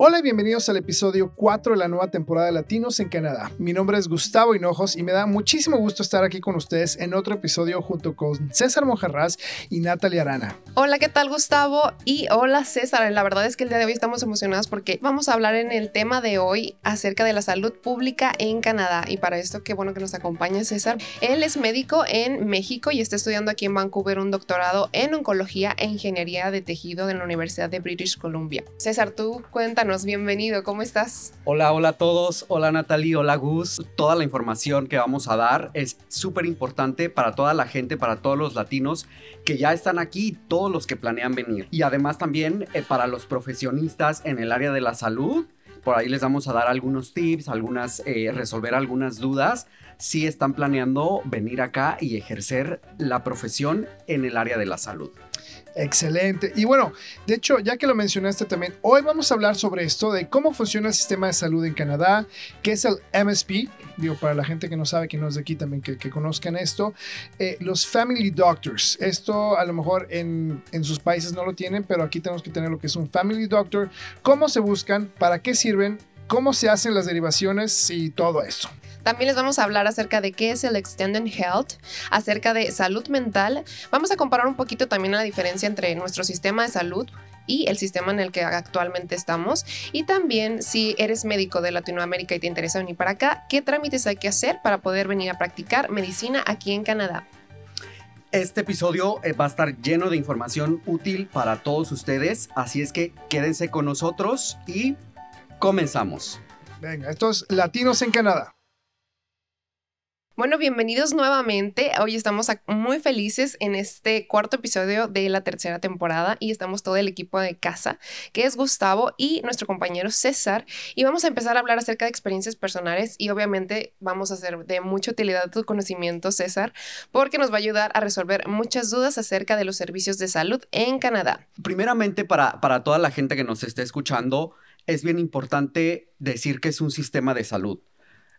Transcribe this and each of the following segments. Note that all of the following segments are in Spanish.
Hola y bienvenidos al episodio 4 de la nueva temporada de Latinos en Canadá. Mi nombre es Gustavo Hinojos y me da muchísimo gusto estar aquí con ustedes en otro episodio junto con César Monjarraz y Natalia Arana. Hola, ¿qué tal Gustavo? Y hola César. La verdad es que el día de hoy estamos emocionados porque vamos a hablar en el tema de hoy acerca de la salud pública en Canadá. Y para esto, qué bueno que nos acompaña César. Él es médico en México y está estudiando aquí en Vancouver un doctorado en oncología e ingeniería de tejido de la Universidad de British Columbia. César, tú cuéntanos bienvenido, ¿cómo estás? Hola, hola a todos, hola Natalie, hola Gus. Toda la información que vamos a dar es súper importante para toda la gente, para todos los latinos que ya están aquí, todos los que planean venir. Y además también eh, para los profesionistas en el área de la salud. Por ahí les vamos a dar algunos tips, algunas, eh, resolver algunas dudas si están planeando venir acá y ejercer la profesión en el área de la salud. Excelente. Y bueno, de hecho, ya que lo mencionaste también, hoy vamos a hablar sobre esto, de cómo funciona el sistema de salud en Canadá, qué es el MSP, digo, para la gente que no sabe, que no es de aquí también, que, conozcan esto, eh, los Family Doctors. Esto a lo mejor en, en sus países no lo tienen, pero aquí tenemos que tener lo que es un Family Doctor, cómo se buscan, para qué sirven, cómo se hacen las derivaciones y todo eso. También les vamos a hablar acerca de qué es el Extended Health, acerca de salud mental. Vamos a comparar un poquito también la diferencia entre nuestro sistema de salud y el sistema en el que actualmente estamos. Y también si eres médico de Latinoamérica y te interesa venir para acá, qué trámites hay que hacer para poder venir a practicar medicina aquí en Canadá. Este episodio eh, va a estar lleno de información útil para todos ustedes, así es que quédense con nosotros y comenzamos. Venga, estos Latinos en Canadá. Bueno, bienvenidos nuevamente. Hoy estamos muy felices en este cuarto episodio de la tercera temporada y estamos todo el equipo de casa, que es Gustavo y nuestro compañero César. Y vamos a empezar a hablar acerca de experiencias personales y obviamente vamos a hacer de mucha utilidad tu conocimiento, César, porque nos va a ayudar a resolver muchas dudas acerca de los servicios de salud en Canadá. Primeramente, para, para toda la gente que nos esté escuchando, es bien importante decir que es un sistema de salud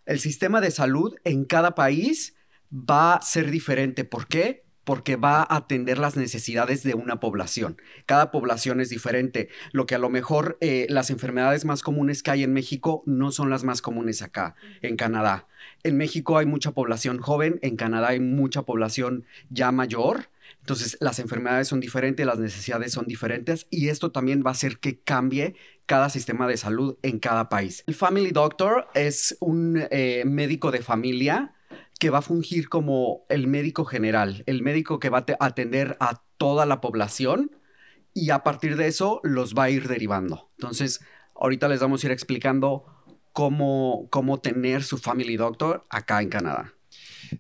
el sistema de salud en cada país va a ser diferente. ¿Por qué? Porque va a atender las necesidades de una población. Cada población es diferente. Lo que a lo mejor eh, las enfermedades más comunes que hay en México no son las más comunes acá, en Canadá. En México hay mucha población joven, en Canadá hay mucha población ya mayor. Entonces, las enfermedades son diferentes, las necesidades son diferentes y esto también va a hacer que cambie cada sistema de salud en cada país. El Family Doctor es un eh, médico de familia que va a fungir como el médico general, el médico que va a atender a toda la población y a partir de eso los va a ir derivando. Entonces, ahorita les vamos a ir explicando cómo, cómo tener su Family Doctor acá en Canadá.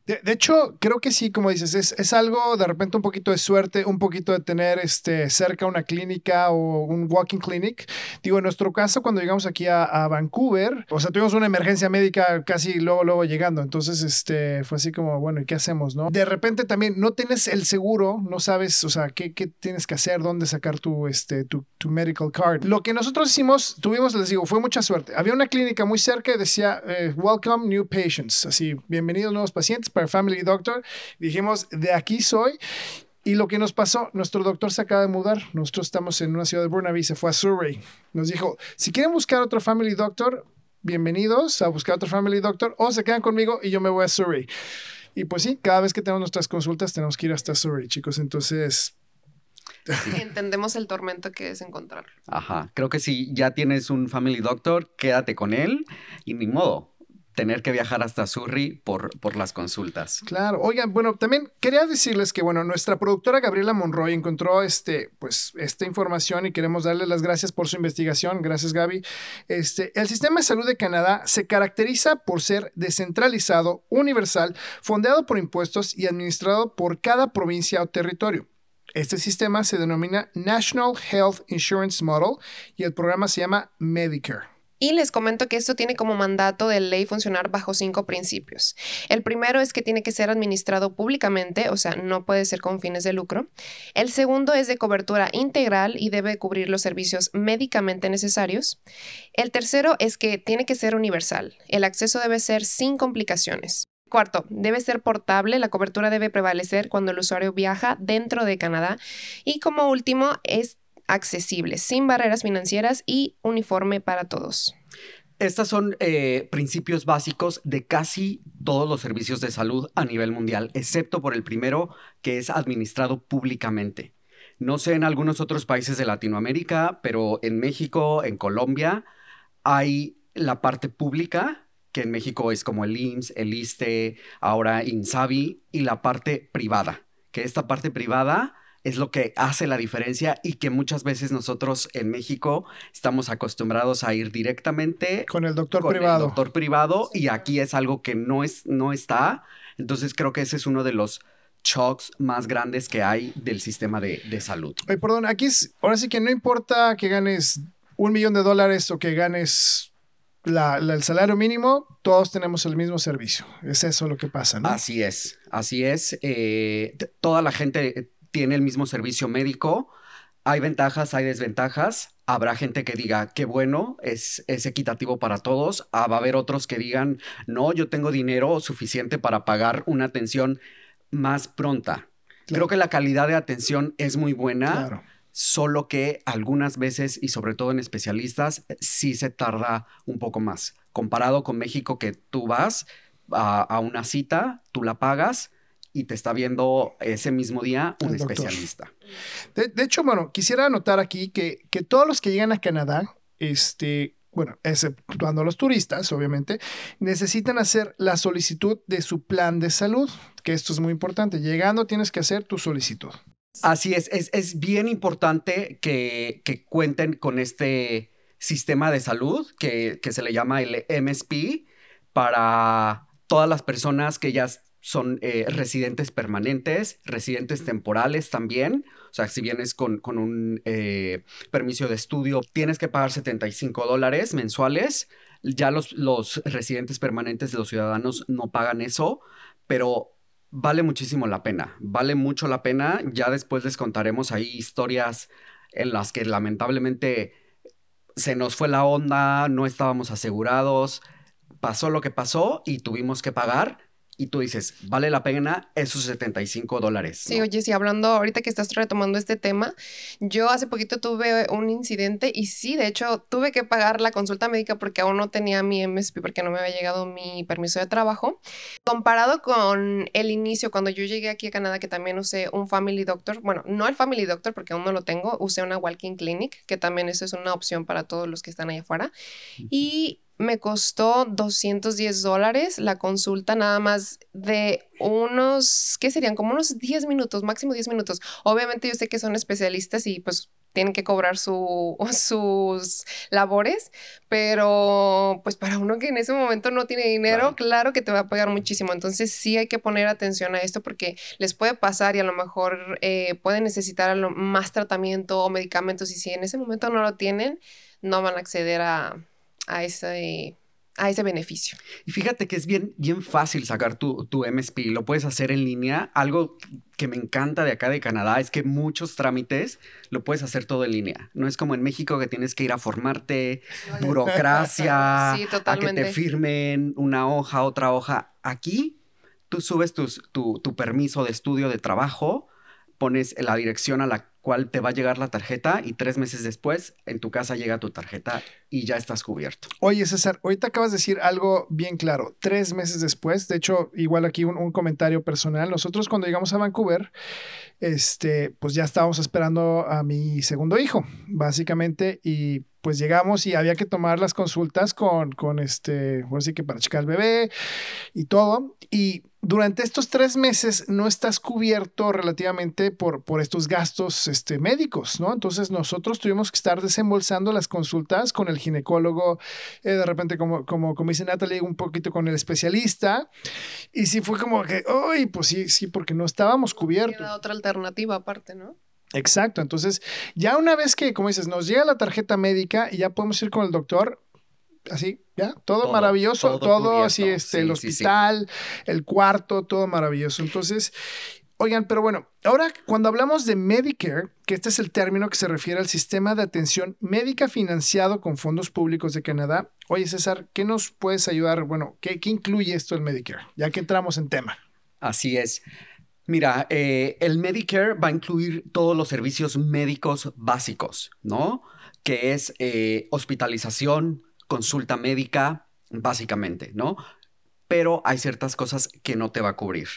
De, hecho, creo que sí, como dices, es, es, algo de repente un poquito de suerte, un poquito de tener este, cerca una clínica o un walking clinic. Digo, en nuestro caso, cuando llegamos aquí a, a, Vancouver, o sea, tuvimos una emergencia médica casi luego, luego llegando. Entonces, este, fue así como, bueno, ¿y qué hacemos, no? De repente también no tienes el seguro, no sabes, o sea, qué, qué tienes que hacer, dónde sacar tu, este, tu, tu, medical card. Lo que nosotros hicimos, tuvimos, les digo, fue mucha suerte. Había una clínica muy cerca y decía, eh, welcome new patients, así, bienvenidos nuevos pacientes para Family Doctor. Dijimos, de aquí soy. Y lo que nos pasó, nuestro doctor se acaba de mudar. Nosotros estamos en una ciudad de Burnaby, se fue a Surrey. Nos dijo, si quieren buscar otro Family Doctor, bienvenidos a buscar otro Family Doctor o se quedan conmigo y yo me voy a Surrey. Y pues sí, cada vez que tenemos nuestras consultas tenemos que ir hasta Surrey, chicos. Entonces... Entendemos el tormento que es encontrar. Ajá, creo que si ya tienes un Family Doctor, quédate con él y ni modo tener que viajar hasta Surrey por, por las consultas. Claro, oigan, bueno, también quería decirles que, bueno, nuestra productora Gabriela Monroy encontró este, pues, esta información y queremos darle las gracias por su investigación. Gracias, Gaby. Este, el sistema de salud de Canadá se caracteriza por ser descentralizado, universal, fondeado por impuestos y administrado por cada provincia o territorio. Este sistema se denomina National Health Insurance Model y el programa se llama Medicare. Y les comento que esto tiene como mandato de ley funcionar bajo cinco principios. El primero es que tiene que ser administrado públicamente, o sea, no puede ser con fines de lucro. El segundo es de cobertura integral y debe cubrir los servicios médicamente necesarios. El tercero es que tiene que ser universal. El acceso debe ser sin complicaciones. Cuarto, debe ser portable, la cobertura debe prevalecer cuando el usuario viaja dentro de Canadá. Y como último, es accesible, sin barreras financieras y uniforme para todos. Estos son eh, principios básicos de casi todos los servicios de salud a nivel mundial, excepto por el primero, que es administrado públicamente. No sé en algunos otros países de Latinoamérica, pero en México, en Colombia, hay la parte pública, que en México es como el IMSS, el ISTE, ahora INSABI, y la parte privada, que esta parte privada es lo que hace la diferencia y que muchas veces nosotros en México estamos acostumbrados a ir directamente con el doctor con privado. El doctor privado y aquí es algo que no es no está. Entonces creo que ese es uno de los shocks más grandes que hay del sistema de, de salud. Oye, perdón, aquí es, ahora sí que no importa que ganes un millón de dólares o que ganes la, la, el salario mínimo, todos tenemos el mismo servicio. Es eso lo que pasa, ¿no? Así es, así es. Eh, toda la gente tiene el mismo servicio médico. Hay ventajas, hay desventajas. Habrá gente que diga, qué bueno, es, es equitativo para todos. Ah, va a haber otros que digan, no, yo tengo dinero suficiente para pagar una atención más pronta. Claro. Creo que la calidad de atención es muy buena. Claro. Solo que algunas veces, y sobre todo en especialistas, sí se tarda un poco más. Comparado con México, que tú vas a, a una cita, tú la pagas, y te está viendo ese mismo día un especialista. De, de, hecho, bueno, quisiera anotar aquí que, que, todos los que llegan a Canadá, este, bueno, exceptuando los turistas, obviamente, necesitan hacer la solicitud de su plan de salud, que esto es muy importante. Llegando tienes que hacer tu solicitud. Así es, es, es bien importante que, que, cuenten con este sistema de salud que, que se le llama el MSP para todas las personas que ya son eh, residentes permanentes, residentes temporales también. O sea, si vienes con, con un eh, permiso de estudio, tienes que pagar 75 dólares mensuales. Ya los, los residentes permanentes de los ciudadanos no pagan eso, pero vale muchísimo la pena. Vale mucho la pena. Ya después les contaremos ahí historias en las que lamentablemente se nos fue la onda, no estábamos asegurados, pasó lo que pasó y tuvimos que pagar y tú dices, vale la pena esos 75 dólares. ¿no? Sí, oye, sí, hablando ahorita que estás retomando este tema, yo hace poquito tuve un incidente y sí, de hecho, tuve que pagar la consulta médica porque aún no tenía mi MSP, porque no me había llegado mi permiso de trabajo. Comparado con el inicio, cuando yo llegué aquí a Canadá, que también usé un Family Doctor, bueno, no el Family Doctor porque aún no lo tengo, usé una Walking Clinic, que también eso es una opción para todos los que están allá afuera. Y me costó 210 dólares la consulta nada más de unos, ¿qué serían? Como unos 10 minutos, máximo 10 minutos. Obviamente yo sé que son especialistas y pues tienen que cobrar su, sus labores, pero pues para uno que en ese momento no tiene dinero, claro. claro que te va a pagar muchísimo. Entonces sí hay que poner atención a esto porque les puede pasar y a lo mejor eh, pueden necesitar más tratamiento o medicamentos y si en ese momento no lo tienen, no van a acceder a a ese, a ese beneficio. Y fíjate que es bien, bien fácil sacar tu, tu MSP, lo puedes hacer en línea. Algo que me encanta de acá de Canadá es que muchos trámites lo puedes hacer todo en línea. No es como en México que tienes que ir a formarte, burocracia, sí, a que te firmen una hoja, otra hoja. Aquí tú subes tus, tu, tu permiso de estudio de trabajo, pones la dirección a la cual te va a llegar la tarjeta y tres meses después en tu casa llega tu tarjeta y ya estás cubierto. Oye, César, ahorita acabas de decir algo bien claro. Tres meses después, de hecho, igual aquí un, un comentario personal. Nosotros cuando llegamos a Vancouver, este, pues ya estábamos esperando a mi segundo hijo, básicamente, y pues llegamos y había que tomar las consultas con, con este, así que para checar al bebé y todo. Y durante estos tres meses no estás cubierto relativamente por, por estos gastos este, médicos, ¿no? Entonces nosotros tuvimos que estar desembolsando las consultas con el ginecólogo, eh, de repente como, como, como dice Natalie, un poquito con el especialista. Y sí fue como que, uy, pues sí, sí, porque no estábamos cubiertos. Queda otra alternativa aparte, ¿no? Exacto, entonces ya una vez que, como dices, nos llega la tarjeta médica y ya podemos ir con el doctor, así, ya, todo, todo maravilloso, todo, todo así, este, sí, el hospital, sí, sí. el cuarto, todo maravilloso. Entonces, oigan, pero bueno, ahora cuando hablamos de Medicare, que este es el término que se refiere al sistema de atención médica financiado con fondos públicos de Canadá, oye César, ¿qué nos puedes ayudar? Bueno, ¿qué, incluye esto el Medicare? Ya que entramos en tema. Así es. Mira, eh, el Medicare va a incluir todos los servicios médicos básicos, ¿no? Que es eh, hospitalización, consulta médica, básicamente, ¿no? Pero hay ciertas cosas que no te va a cubrir,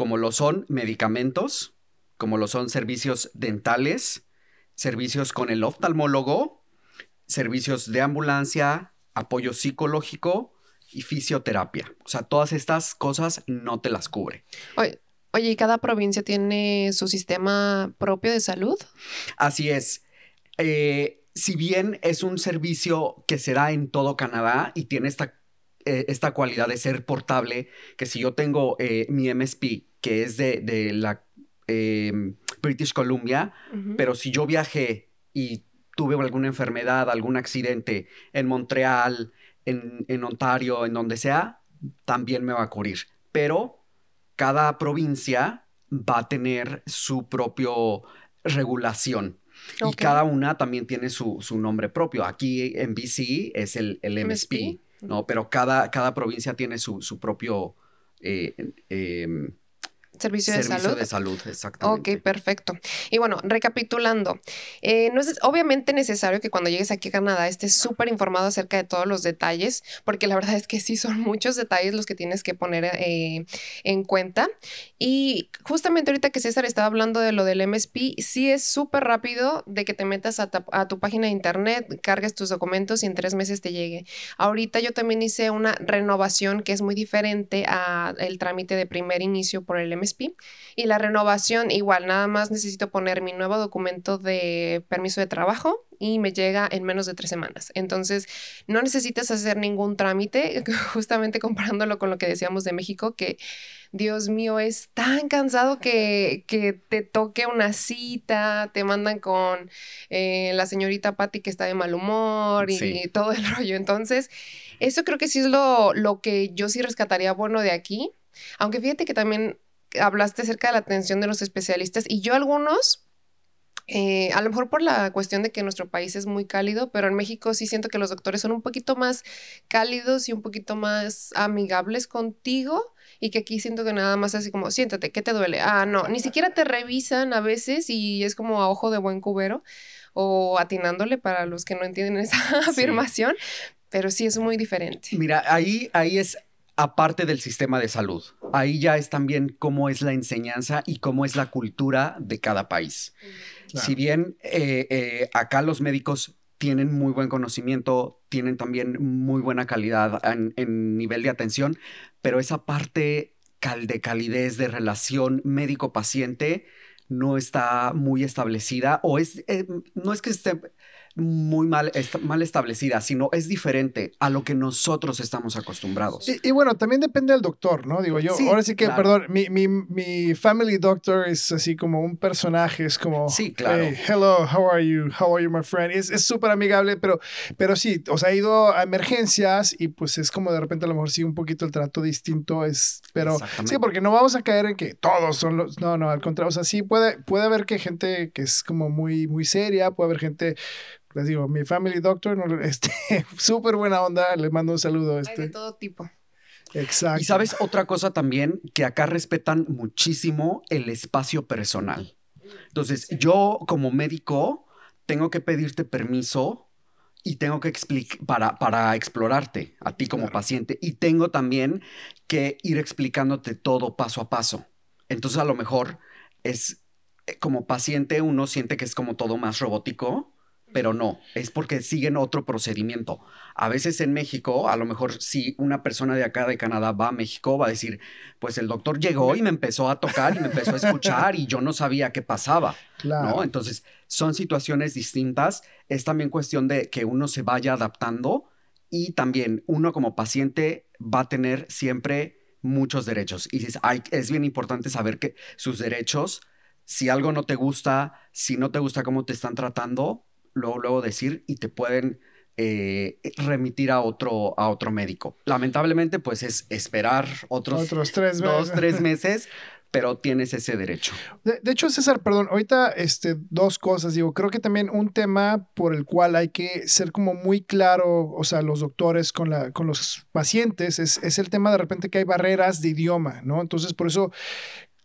como lo son medicamentos, como lo son servicios dentales, servicios con el oftalmólogo, servicios de ambulancia, apoyo psicológico y fisioterapia. O sea, todas estas cosas no te las cubre. Oye, oye, ¿y cada provincia tiene su sistema propio de salud? Así es. Eh, si bien es un servicio que será en todo Canadá y tiene esta, eh, esta cualidad de ser portable, que si yo tengo eh, mi MSP, que es de, de la em, British Columbia, pero si yo viajé y tuve alguna enfermedad, algún accidente en Montreal, en, en Ontario, en donde sea, también me va a cubrir. Pero cada provincia va a tener su propio regulación. Y cada una también tiene su, su nombre propio. Aquí en BC es el, el MSP, MSP. ¿no? Pero cada, cada provincia tiene su, su propio eh, em, Servicio de servicio salud. de salud, exactamente. Ok, perfecto. Y bueno, recapitulando, eh, no es obviamente necesario que cuando llegues aquí a Canadá estés súper informado acerca de todos los detalles, porque la verdad es que sí son muchos detalles los que tienes que poner eh, en cuenta. Y justamente ahorita que César estaba hablando de lo del MSP, sí es súper rápido de que te metas a, a tu página de internet, cargues tus documentos y en tres meses te llegue. Ahorita yo también hice una renovación que es muy diferente al trámite de primer inicio por el MSP. Y la renovación, igual, nada más necesito poner mi nuevo documento de permiso de trabajo y me llega en menos de tres semanas. Entonces, no necesitas hacer ningún trámite, justamente comparándolo con lo que decíamos de México, que Dios mío, es tan cansado que, que te toque una cita, te mandan con eh, la señorita Patty que está de mal humor y, Sí. todo el rollo. Entonces, eso creo que sí es lo, lo que yo sí rescataría bueno de aquí. Aunque fíjate que también hablaste acerca de la atención de los especialistas y yo algunos, eh, a lo mejor por la cuestión de que nuestro país es muy cálido, pero en México sí siento que los doctores son un poquito más cálidos y un poquito más amigables contigo y que aquí siento que nada más así como, siéntate, ¿qué te duele? Ah, no, ni siquiera te revisan a veces y es como a ojo de buen cubero o atinándole para los que no entienden esa afirmación, pero sí es muy diferente. Mira, ahí, ahí es aparte del sistema de salud. Ahí ya es también cómo es la enseñanza y cómo es la cultura de cada país. Claro. Si bien eh, eh, acá los médicos tienen muy buen conocimiento, tienen también muy buena calidad en, en nivel de atención, pero esa parte cal- de calidez de relación médico-paciente no está muy establecida o es, eh, no es que esté muy mal, est- mal establecida, sino es diferente a lo que nosotros estamos acostumbrados. Y, y bueno, también depende del doctor, ¿no? Digo, yo, Sí, ahora sí que, claro. perdón, mi, mi, mi family doctor es así como un personaje, es como, Sí, claro. "Hey, hello, how are you? How are you, my friend? Es es súper amigable, pero, pero sí, o sea, ha ido a emergencias y pues es como de repente a lo mejor sí un poquito el trato distinto, es, pero sí, porque no vamos a caer en que todos son los, no, no, al contrario, o sea, sí puede, puede haber que gente que es como muy, muy seria, puede haber gente... Les digo, mi family doctor, este, súper buena onda, le mando un saludo. Hay de Este, todo tipo. exacto. Y sabes otra cosa también, que acá respetan muchísimo el espacio personal. Entonces, yo como médico tengo que pedirte permiso y tengo que explicar para, para explorarte a ti como Claro. paciente y tengo también que ir explicándote todo paso a paso. Entonces, a lo mejor es eh, como paciente uno siente que es como todo más robótico, pero no, es porque siguen otro procedimiento. A veces en México, a lo mejor si una persona de acá de Canadá va a México, va a decir, pues el doctor llegó y me empezó a tocar y me empezó a escuchar y yo no sabía qué pasaba, Claro. ¿no? Entonces, son situaciones distintas. Es también cuestión de que uno se vaya adaptando y también uno como paciente va a tener siempre muchos derechos. Y es, hay- es bien importante saber que sus derechos, si algo no te gusta, si no te gusta cómo te están tratando, luego, luego decir y te pueden eh, remitir a otro, a otro médico. Lamentablemente, pues es esperar otros, Otros tres dos, meses. tres meses, pero tienes ese derecho. De, de hecho, César, perdón, ahorita este, dos cosas. Digo, creo que también un tema por el cual hay que ser como muy claro, o sea, los doctores con, la, con los pacientes, es, es el tema de repente que hay barreras de idioma, ¿no? Entonces, por eso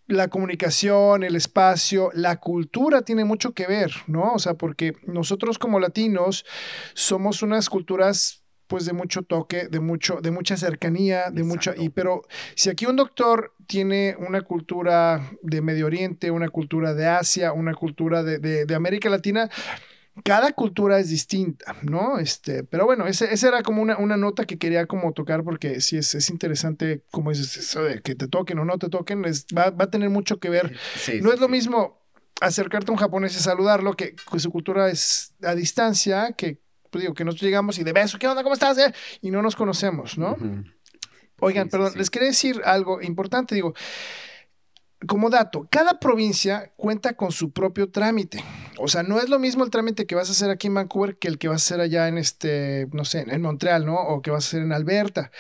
la comunicación, el espacio, la cultura tiene mucho que ver, ¿no? O sea, porque nosotros como latinos somos unas culturas pues de mucho toque, de mucho, de mucha cercanía, de mucho, y pero si aquí un doctor tiene una cultura de Medio Oriente, una cultura de Asia, una cultura de, de, América Latina, cada cultura es distinta, ¿no? Este, pero bueno, esa era como una, una, nota que quería como tocar porque sí es, es interesante, como dices, eso de que te toquen o no te toquen, es, va, va, a tener mucho que ver. no es lo mismo acercarte a un japonés y saludarlo, que, que, su cultura es a distancia, que pues digo, que nosotros llegamos y de beso, ¿qué onda? ¿Cómo estás? Eh? Y no nos conocemos, ¿no? Oigan, perdón, les quería decir algo importante, digo, como dato, cada provincia cuenta con su propio trámite. O sea, no es lo mismo el trámite que vas a hacer aquí en Vancouver que el que vas a hacer allá en este, no sé, en Montreal, ¿no? O que vas a hacer en Alberta.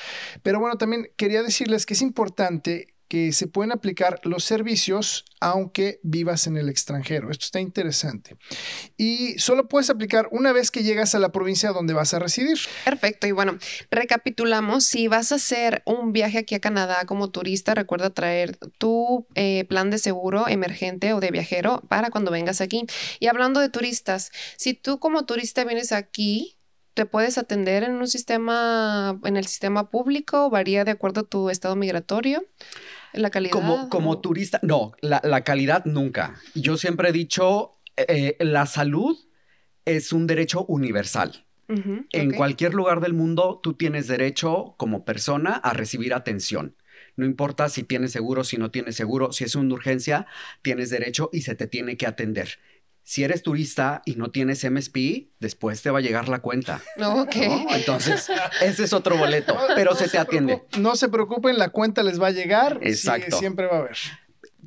Pero bueno, también quería decirles que es importante se pueden aplicar los servicios aunque vivas en el extranjero. Esto está interesante. Y solo puedes aplicar una vez que llegas a la provincia donde vas a residir. Perfecto. Y bueno, recapitulamos. Si vas a hacer un viaje aquí a Canadá como turista, recuerda traer tu eh, plan de seguro emergente o de viajero para cuando vengas aquí. Y hablando de turistas, si tú como turista vienes aquí, te puedes atender en un sistema, en el sistema público, varía de acuerdo a tu estado migratorio. La calidad. Como, como turista, no, la, calidad nunca. Yo siempre he dicho, eh, la salud es un derecho universal. en cualquier lugar del mundo, tú tienes derecho como persona a recibir atención. No importa si tienes seguro, si no tienes seguro, si es una urgencia, tienes derecho y se te tiene que atender si eres turista y no tienes MSP, después te va a llegar la cuenta. Ok. Entonces, ese es otro boleto, pero se te atiende. No se preocupen, la cuenta les va a llegar. Exacto. siempre va a haber.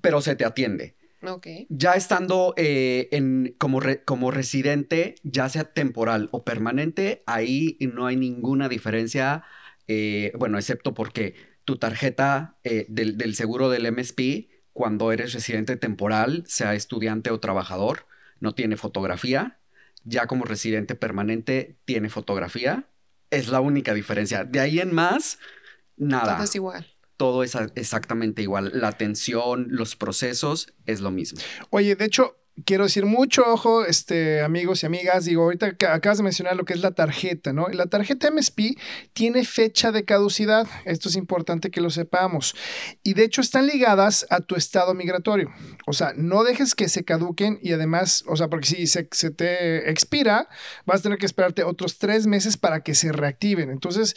Pero se te atiende. Ok. Ya estando eh, en, como, como residente, ya sea temporal o permanente, ahí no hay ninguna diferencia, eh, bueno, excepto porque tu tarjeta eh, del, del seguro del MSP, cuando eres residente temporal, sea estudiante o trabajador, no tiene fotografía, ya como residente permanente tiene fotografía. Es la única diferencia. De ahí en más, nada. Todo es igual. Todo es exactamente igual. La atención, los procesos, es lo mismo. Oye, de hecho, quiero decir mucho ojo, este, amigos y amigas. Digo, ahorita acabas de mencionar lo que es la tarjeta, ¿no? La tarjeta MSP tiene fecha de caducidad. Esto es importante que lo sepamos. Y de hecho están ligadas a tu estado migratorio. O sea, no dejes que se caduquen y además, o sea, porque si se, te expira, vas a tener que esperarte otros tres meses para que se reactiven. Entonces,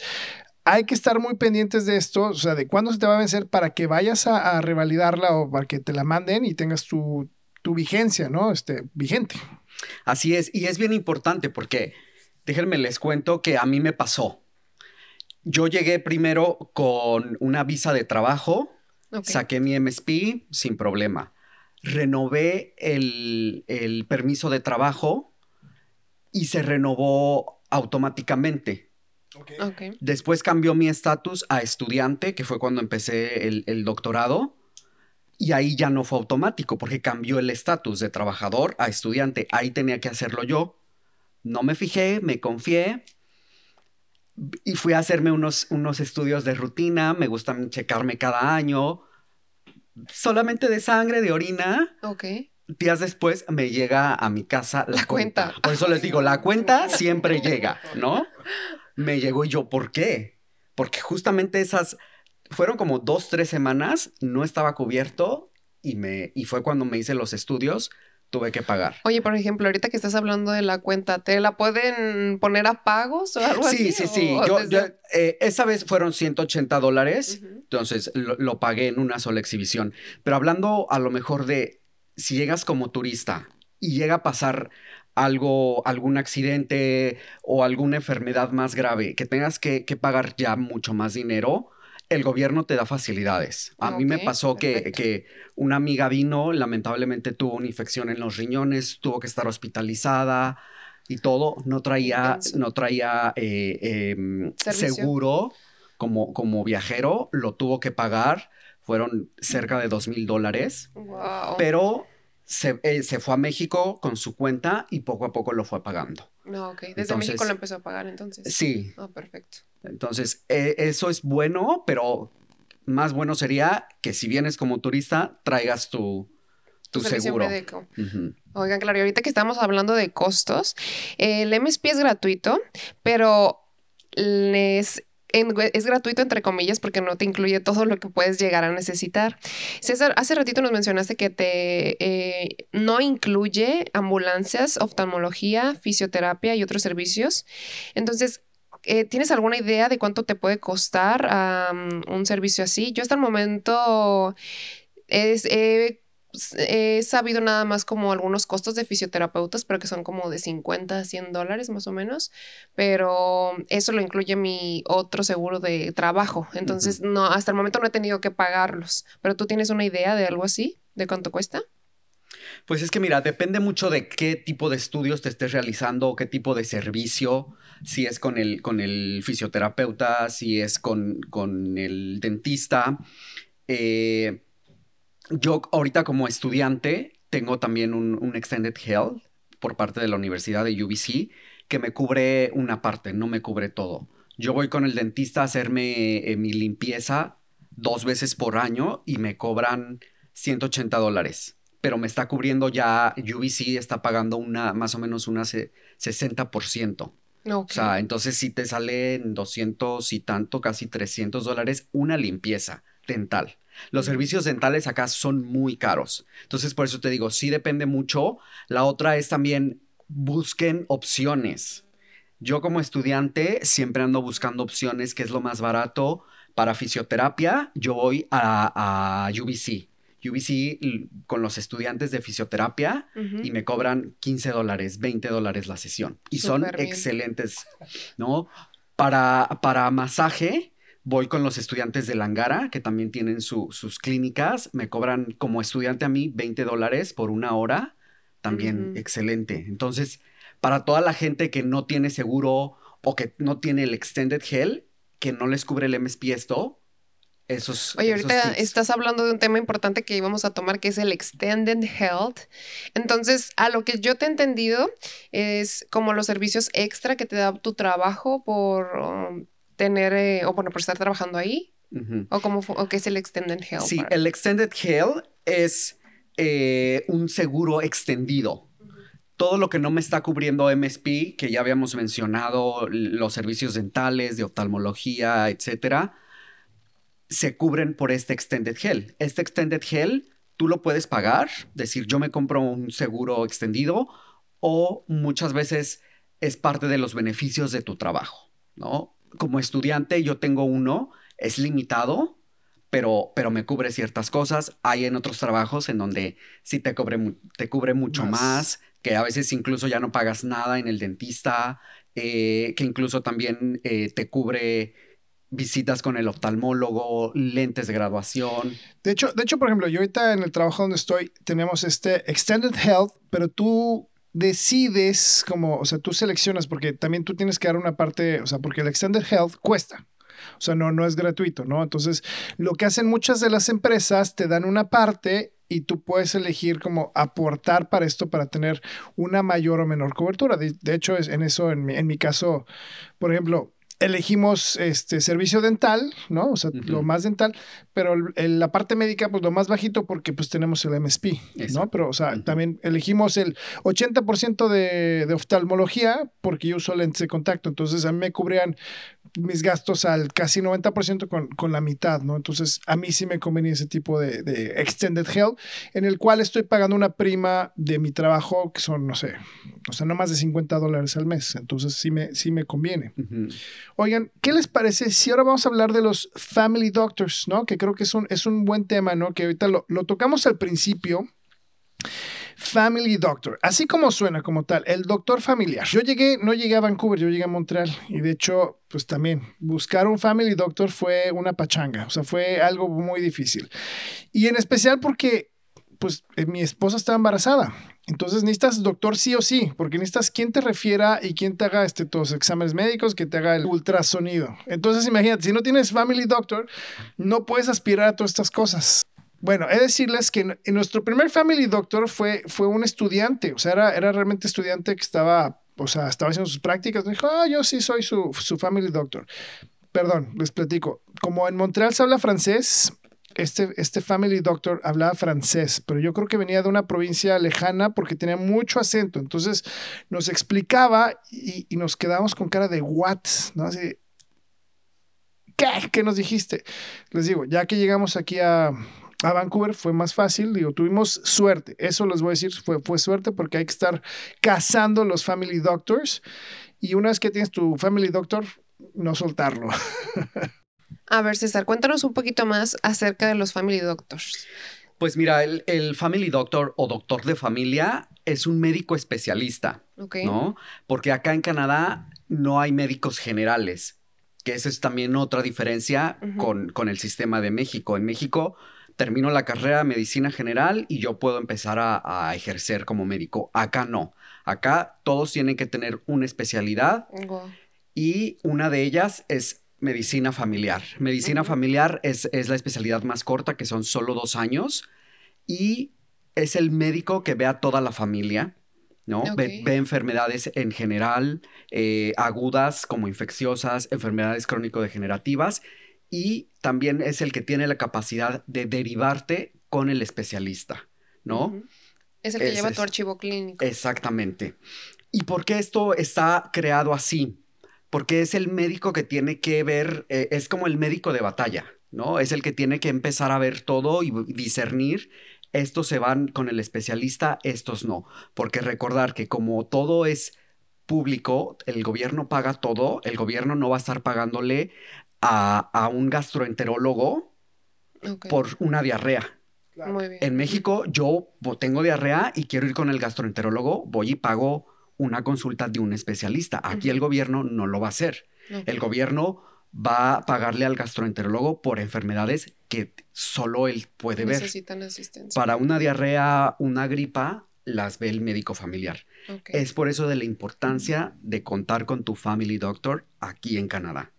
hay que estar muy pendientes de esto, o sea, de cuándo se te va a vencer para que vayas a revalidarla o para que te la manden y tengas tu tu vigencia, ¿no? Este, vigente. Así es, y es bien importante porque, déjenme les cuento que a mí me pasó. Yo llegué primero con una visa de trabajo, saqué mi MSP sin problema. Renové el, permiso de trabajo y se renovó automáticamente. Después cambió mi estatus a estudiante, que fue cuando empecé el doctorado y ahí ya no fue automático porque cambió el estatus de trabajador a estudiante. Ahí tenía que hacerlo yo. No me fijé, me confié y fui a hacerme unos, unos estudios de rutina. Me gustan checarme cada año. Solamente de sangre, de orina. Ok. Días después me llega a mi casa la, cuenta. Por eso les digo, la cuenta siempre llega, ¿no? Me llegó y yo, ¿por qué? Porque justamente esas fueron como dos, tres semanas, no estaba cubierto y, me, y fue cuando me hice los estudios, tuve que pagar. Oye, por ejemplo, ahorita que estás hablando de la cuenta, ¿te la pueden poner a pagos o algo sí, así? Sí, sí, sí. Eh, esa vez fueron 180 dólares, entonces lo, lo, pagué en una sola exhibición. Pero hablando a lo mejor de si llegas como turista y llega a pasar algo, algún accidente o alguna enfermedad más grave, que tengas que, que pagar ya mucho más dinero, el gobierno te da facilidades. A mí me pasó que, una amiga vino, lamentablemente tuvo una infección en los riñones, tuvo que estar hospitalizada y todo. No traía, no traía eh, em, seguro como, como viajero, lo tuvo que pagar. Fueron cerca de dos mil dólares. Pero eh, se, fue a México con su cuenta y poco a poco lo fue pagando. No, ok. Desde México lo empezó a pagar entonces. Sí. Oh, perfecto. Entonces, e, eso es bueno, pero más bueno sería que si vienes como turista, traigas tu, tu, seguro. Oigan, claro, y ahorita que estamos hablando de costos, el MSP es gratuito, pero les- es gratuito entre comillas porque no te incluye todo lo que puedes llegar a necesitar. César, hace ratito nos mencionaste que te eh, no incluye ambulancias, oftalmología, fisioterapia y otros servicios. Entonces, eh, ¿tienes alguna idea de cuánto te puede costar un servicio así? Yo hasta el momento es, he sabido nada más como algunos costos de fisioterapeutas, pero que son como de 50 a 100 dólares más o menos, pero eso lo incluye mi otro seguro de trabajo. Entonces, no, hasta el momento no he tenido que pagarlos, pero tú tienes una idea de algo así, de cuánto cuesta. Pues es que mira, depende mucho de qué tipo de estudios te estés realizando o qué tipo de servicio, si es con el, con el fisioterapeuta, si es con, con el dentista. Eh, yo ahorita como estudiante tengo también un, un Extended Health por parte de la Universidad de UBC que me cubre una parte, no me cubre todo. Yo voy con el dentista a hacerme eh, mi limpieza dos veces por año y me cobran 180 dólares pero me está cubriendo ya, UBC está pagando una, más o menos una se- 60%. Ok. O sea, entonces sí te salen 200 y tanto, casi 300 dólares una limpieza dental. Los servicios dentales acá son muy caros. Entonces, por eso te digo, sí depende mucho. La otra es también busquen opciones. Yo como estudiante siempre ando buscando opciones, que es lo más barato. Para fisioterapia, yo voy a, a UBC. UBC con los estudiantes de fisioterapia y me cobran 15 dólares, 20 dólares la sesión. Y son bien. excelentes, ¿no? Para, para masaje, voy con los estudiantes de Langara, que también tienen su- sus clínicas. Me cobran como estudiante a mí 20 dólares por una hora. También excelente. Entonces, para toda la gente que no tiene seguro o que no tiene el Extended Health, que no les cubre el MSP esto, esos Oye, esos ahorita tips. estás hablando de un tema importante que íbamos a tomar, que es el Extended Health. Entonces, a lo que yo te he entendido es como los servicios extra que te da tu trabajo por um, tener, eh, o bueno, por estar trabajando ahí, o como o qué es el Extended Health. Sí, para- el Extended Health es eh, un seguro extendido. Todo lo que no me está cubriendo MSP, que ya habíamos mencionado, los servicios dentales, de oftalmología, etcétera, se cubren por este Extended Health. Este Extended Health tú lo puedes pagar, decir, yo me compro un seguro extendido, o muchas veces es parte de los beneficios de tu trabajo, ¿no? Como estudiante yo tengo uno, es limitado, pero, pero me cubre ciertas cosas. Hay en otros trabajos en donde sí te cubre, te cubre mucho Más. más. que a veces incluso ya no pagas nada en el dentista, eh, que incluso también eh, te cubre visitas con el oftalmólogo, lentes de graduación. De hecho, de hecho, por ejemplo, yo ahorita en el trabajo donde estoy tenemos este Extended Health, pero tú decides como, o sea, tú seleccionas porque también tú tienes que dar una parte, o sea, porque el Extended Health cuesta. O sea, no, no es gratuito, ¿no? Entonces, lo que hacen muchas de las empresas, te dan una parte y tú puedes elegir como aportar para esto para tener una mayor o menor cobertura. De, hecho, es en eso, en mi, en mi caso, por ejemplo, elegimos este servicio dental, ¿no? O sea, lo más dental, pero el- el- la parte médica, pues lo más bajito porque pues tenemos el MSP, Eso. ¿no? Pero, o sea, también elegimos el 80% de, de oftalmología porque yo uso lentes de contacto, entonces a mí me cubrían mis gastos al casi 90% con, con la mitad, ¿no? Entonces, a mí sí me convenía ese tipo de, de extended health, en el cual estoy pagando una prima de mi trabajo, que son, no sé, o sea, no más de 50 dólares al mes. Entonces, sí me, sí me conviene. Oigan, ¿qué les parece si ahora vamos a hablar de los family doctors, ¿no? Que creo que es un, es un buen tema, ¿no? Que ahorita lo, lo tocamos al principio. Family Doctor, así como suena como tal, el doctor familiar. Yo llegué, no llegué a Vancouver, yo llegué a Montreal y de hecho, pues también buscar un Family Doctor fue una pachanga, o sea, fue algo muy difícil. Y en especial porque, pues, eh, mi esposa estaba embarazada. Entonces necesitas doctor sí o sí, porque necesitas quien te refiera y quien te haga este, tus exámenes médicos, que te haga el ultrasonido. Entonces imagínate, si no tienes Family Doctor, no puedes aspirar a todas estas cosas. Bueno, he de decirles que en, nuestro primer Family Doctor fue, fue un estudiante, o sea, era, era realmente estudiante que estaba, o sea, estaba haciendo sus prácticas. Dijo, ah, yo sí soy su, su Family Doctor. perdón, les platico. Como en Montreal se habla francés, este, este family doctor hablaba francés, pero yo creo que venía de una provincia lejana porque tenía mucho acento. Entonces nos explicaba y, nos quedamos con cara de what, ¿no? Así, ¿qué? ¿Qué nos dijiste? Les digo, ya que llegamos aquí a, a Vancouver fue más fácil, digo, tuvimos suerte, eso les voy a decir, fue, fue suerte porque hay que estar cazando los family doctors y una vez que tienes tu family doctor, no soltarlo. A ver, César, cuéntanos un poquito más acerca de los family doctors. Pues mira, el, family doctor o doctor de familia es un médico especialista, ¿no? Porque acá en Canadá no hay médicos generales, que esa es también otra diferencia con, con el sistema de México. En México termino la carrera de medicina general y yo puedo empezar a, ejercer como médico. Acá no. Acá todos tienen que tener una especialidad y una de ellas es medicina familiar. Medicina familiar es, la especialidad más corta, que son solo dos años, y es el médico que ve a toda la familia. ¿no? Ve, enfermedades en general, eh, agudas como infecciosas, enfermedades crónico-degenerativas y también es el que tiene la capacidad de derivarte con el especialista, ¿no? Es el que lleva tu archivo clínico. Exactamente. ¿Y por qué esto está creado así? Porque es el médico que tiene que ver, eh, es como el médico de batalla, ¿no? Es el que tiene que empezar a ver todo y discernir estos se van con el especialista, estos no. Porque recordar que como todo es público, el gobierno paga todo, el gobierno no va a estar pagándole a, un gastroenterólogo por una diarrea. En México yo tengo diarrea y quiero ir con el gastroenterólogo, voy y pago una consulta de un especialista. Aquí el gobierno no lo va a hacer. El gobierno va a pagarle al gastroenterólogo por enfermedades que solo él puede ver. Necesitan asistencia. Para una diarrea, una gripa, las ve el médico familiar. Es por eso de la importancia de contar con tu family doctor aquí en Canadá.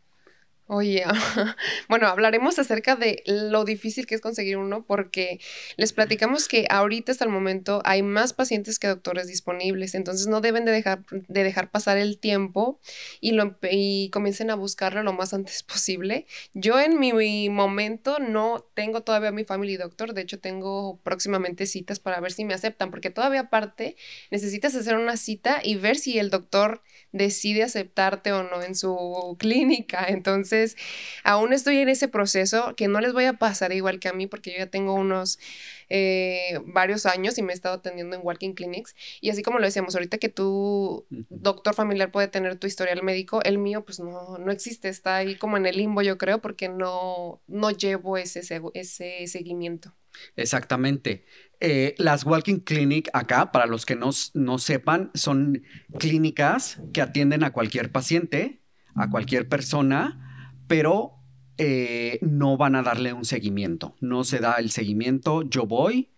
Oye, bueno, hablaremos acerca de lo difícil que es conseguir uno porque les platicamos que ahorita hasta el momento hay más pacientes que doctores disponibles, entonces no deben de dejar, de dejar pasar el tiempo y, lo, y comiencen a buscarlo lo más antes posible. Yo en mi, momento no tengo todavía mi family doctor, de hecho tengo próximamente citas para ver si me aceptan, porque todavía aparte necesitas hacer una cita y ver si el doctor decide aceptarte o no en su clínica, entonces entonces, aún estoy en ese proceso que no les voy a pasar igual que a mí porque yo ya tengo unos eh, varios años y me he estado atendiendo en Walking Clinics. Y así como lo decíamos, ahorita que tu doctor familiar puede tener tu historial médico, el mío pues no, no existe, está ahí como en el limbo yo creo porque no, no llevo ese, ese seguimiento. Exactamente. Eh, las Walking Clinic acá, para los que no, no sepan, son clínicas que atienden a cualquier paciente, a cualquier persona pero eh, no van a darle un seguimiento. No se da el seguimiento, yo voy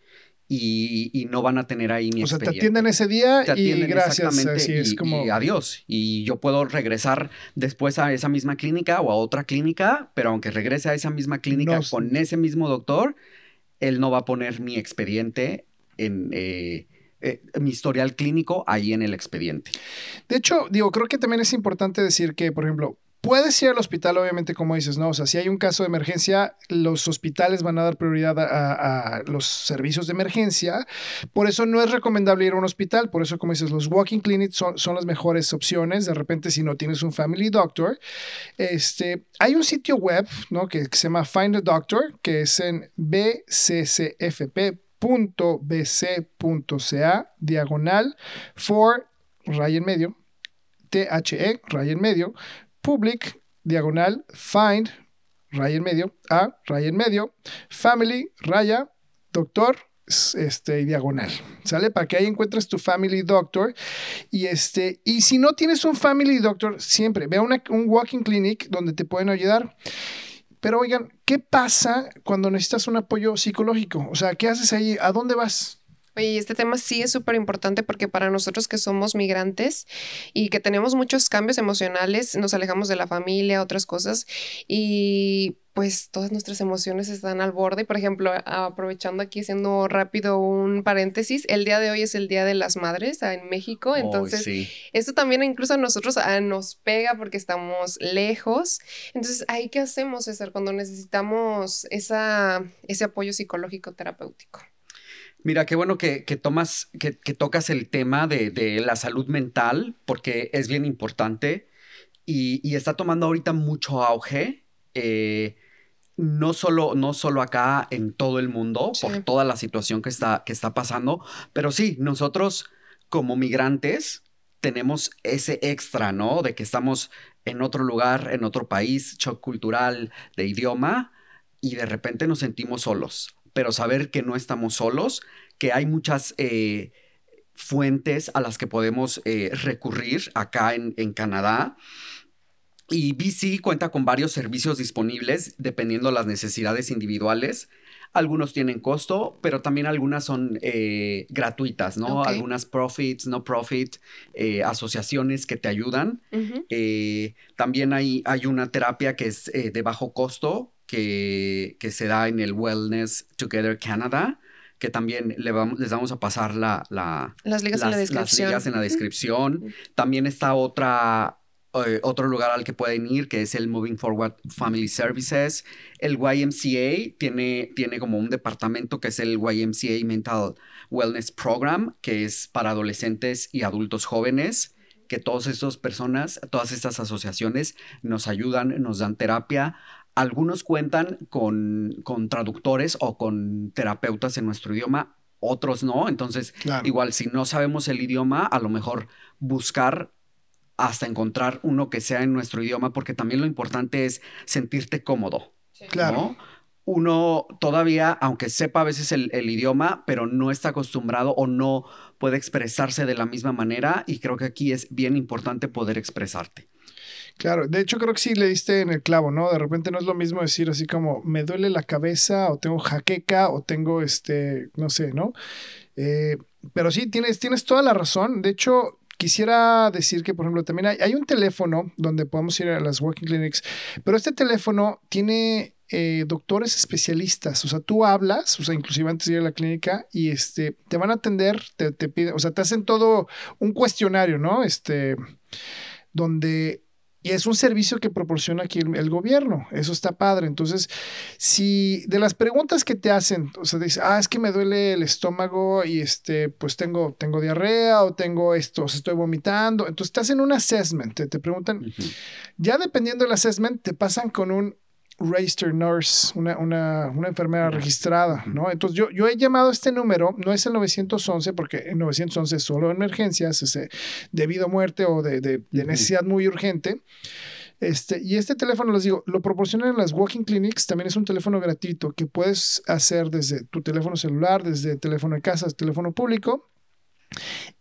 y, no van a tener ahí mi O sea, te atienden ese día y gracias. Así es como... adiós. Y yo puedo regresar después a esa misma clínica o a otra clínica, pero aunque regrese a esa misma clínica con ese mismo doctor, él no va a poner mi expediente en... Eh, eh, mi historial clínico ahí en el expediente. De hecho, digo, creo que también es importante decir que, por ejemplo, Puedes ir al hospital, obviamente, como dices, ¿no? O sea, si hay un caso de emergencia, los hospitales van a dar prioridad a, los servicios de emergencia. Por eso no es recomendable ir a un hospital. Por eso, como dices, los walking clinics son, son las mejores opciones. De repente, si no tienes un family doctor, este, hay un sitio web, ¿no? Que, se llama Find a Doctor, que es en bccfp.bc.ca, diagonal, for, raya en medio, THE, raya en medio, public, diagonal, find, raya en medio, a, raya en medio, family, raya, doctor, este, diagonal, ¿sale? Para que ahí encuentres tu family doctor. Y, este, y si no tienes un family doctor, siempre ve a un walking clinic donde te pueden ayudar. Pero oigan, ¿qué pasa cuando necesitas un apoyo psicológico? O sea, ¿qué haces ahí? ¿A dónde vas? Oye, este tema sí es súper importante porque para nosotros que somos migrantes y que tenemos muchos cambios emocionales, nos alejamos de la familia, otras cosas, y pues todas nuestras emociones están al borde. Por ejemplo, aprovechando aquí, haciendo rápido un paréntesis, el día de hoy es el Día de las Madres en México, entonces esto también incluso a nosotros ah, nos pega porque estamos lejos. Entonces, ¿ahí qué hacemos, César, cuando necesitamos esa, ese apoyo psicológico terapéutico? Mira, qué bueno que, tomas, que, tocas el tema de, la salud mental, porque es bien importante y, está tomando ahorita mucho auge. Eh, no solo, no solo acá en todo el mundo, por toda la situación que está, que está pasando, pero sí, nosotros como migrantes tenemos ese extra, ¿no? De que estamos en otro lugar, en otro país, shock cultural, de idioma, y de repente nos sentimos solos pero saber que no estamos solos, que hay muchas eh, fuentes a las que podemos eh, recurrir acá en, Canadá. Y BC cuenta con varios servicios disponibles dependiendo las necesidades individuales. Algunos tienen costo, pero también algunas son eh, gratuitas, ¿no? Algunas profits, no profit, asociaciones que te ayudan. también hay, hay, una terapia que es de bajo costo, que, se da en el Wellness Together Canada, que también le vamos, les vamos a pasar la, las ligas en la descripción. en la descripción. También está otra, eh, otro lugar al que pueden ir, que es el Moving Forward Family Services. El YMCA tiene, tiene como un departamento que es el YMCA Mental Wellness Program, que es para adolescentes y adultos jóvenes que todas estas personas, todas estas asociaciones nos ayudan, nos dan terapia, algunos cuentan con, traductores o con terapeutas en nuestro idioma, otros no. Entonces, igual si no sabemos el idioma, a lo mejor buscar hasta encontrar uno que sea en nuestro idioma, porque también lo importante es sentirte cómodo. Claro. Uno todavía, aunque sepa a veces el, el, idioma, pero no está acostumbrado o no puede expresarse de la misma manera, y creo que aquí es bien importante poder expresarte. Claro, de hecho creo que sí le diste en el clavo, ¿no? De repente no es lo mismo decir así como me duele la cabeza o tengo jaqueca o tengo este, no sé, ¿no? Eh, pero sí, tienes, tienes toda la razón. De hecho, quisiera decir que, por ejemplo, también hay, un teléfono donde podemos ir a las walking clinics, pero este teléfono tiene eh, doctores especialistas. O sea, tú hablas, o sea, inclusive antes de ir a la clínica, y este, te van a atender, te, te piden, o sea, te hacen todo un cuestionario, ¿no? Este, donde y es un servicio que proporciona aquí el, gobierno. Eso está padre. Entonces, si de las preguntas que te hacen, o sea, dices, ah, es que me duele el estómago y este, pues tengo, tengo diarrea o tengo esto, o sea, estoy vomitando. Entonces te hacen un assessment, te, preguntan, ya dependiendo del assessment, te pasan con un registered nurse, una, una, una, enfermera registrada, ¿no? Entonces yo, yo he llamado a este número, no es el 911 porque el 911 es solo emergencias, es debido a muerte o de, de, necesidad muy urgente. Este, y este teléfono, les digo, lo proporcionan en las walking clinics, también es un teléfono gratuito que puedes hacer desde tu teléfono celular, desde teléfono de casa, teléfono público.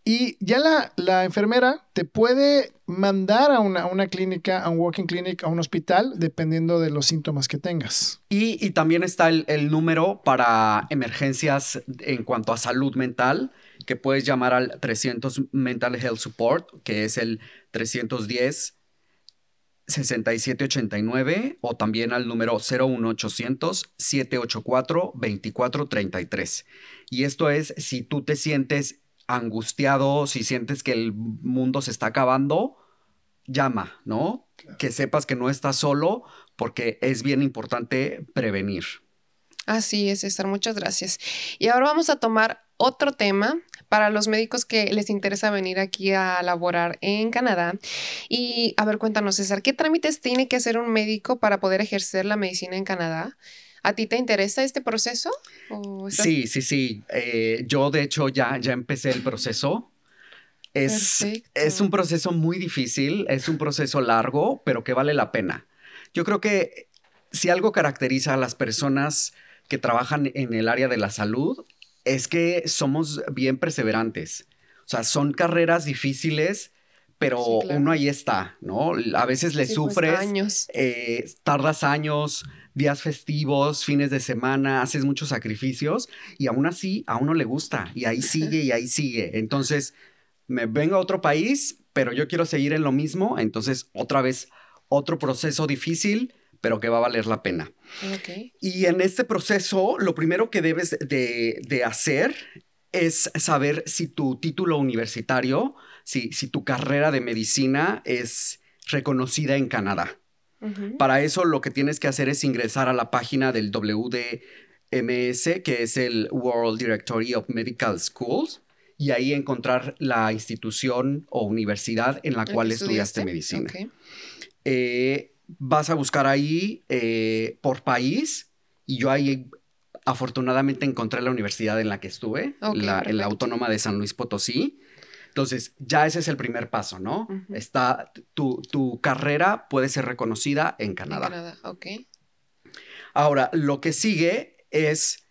Y ya la, enfermera te puede mandar a una, clínica, a un walking clinic, a un hospital, dependiendo de los síntomas que tengas. Y, también está el, número para emergencias en cuanto a salud mental, que puedes llamar al 300 Mental Health Support, que es el 310 6789 o también al número 01800 784 2433. Y esto es si tú te sientes angustiado, si sientes que el mundo se está acabando, llama, ¿no? Que sepas que no estás solo porque es bien importante prevenir. Así es, César, muchas gracias. Y ahora vamos a tomar otro tema para los médicos que les interesa venir aquí a laborar en Canadá. Y a ver, cuéntanos, César, ¿qué trámites tiene que hacer un médico para poder ejercer la medicina en Canadá? ¿A ti te interesa este proceso? Sí, sí, sí. Eh, yo de hecho ya, ya empecé el proceso. Es, es un proceso muy difícil, es un proceso largo, pero que vale la pena. Yo creo que si algo caracteriza a las personas que trabajan en el área de la salud es que somos bien perseverantes. O sea, son carreras difíciles, pero uno ahí está, ¿no? A veces le pues, sufres, años. Eh, tardas años, días festivos, fines de semana, haces muchos sacrificios y aún así a uno le gusta y ahí sigue y ahí sigue. Entonces, me vengo a otro país, pero yo quiero seguir en lo mismo, entonces otra vez otro proceso difícil, pero que va a valer la pena. Y en este proceso, lo primero que debes de, hacer es saber si tu título universitario, si, si tu carrera de medicina es reconocida en Canadá. Para eso lo que tienes que hacer es ingresar a la página del WDMS, que es el World Directory of Medical Schools, y ahí encontrar la institución o universidad en la cual estudiaste, medicina. Eh, vas a buscar ahí eh, por país y yo ahí afortunadamente encontré la universidad en la que estuve, la, en la Autónoma de San Luis Potosí. Entonces, ya ese es el primer paso, ¿no? Está, tu, tu, carrera puede ser reconocida en Canadá. En Canadá, ok. Ahora, lo que sigue es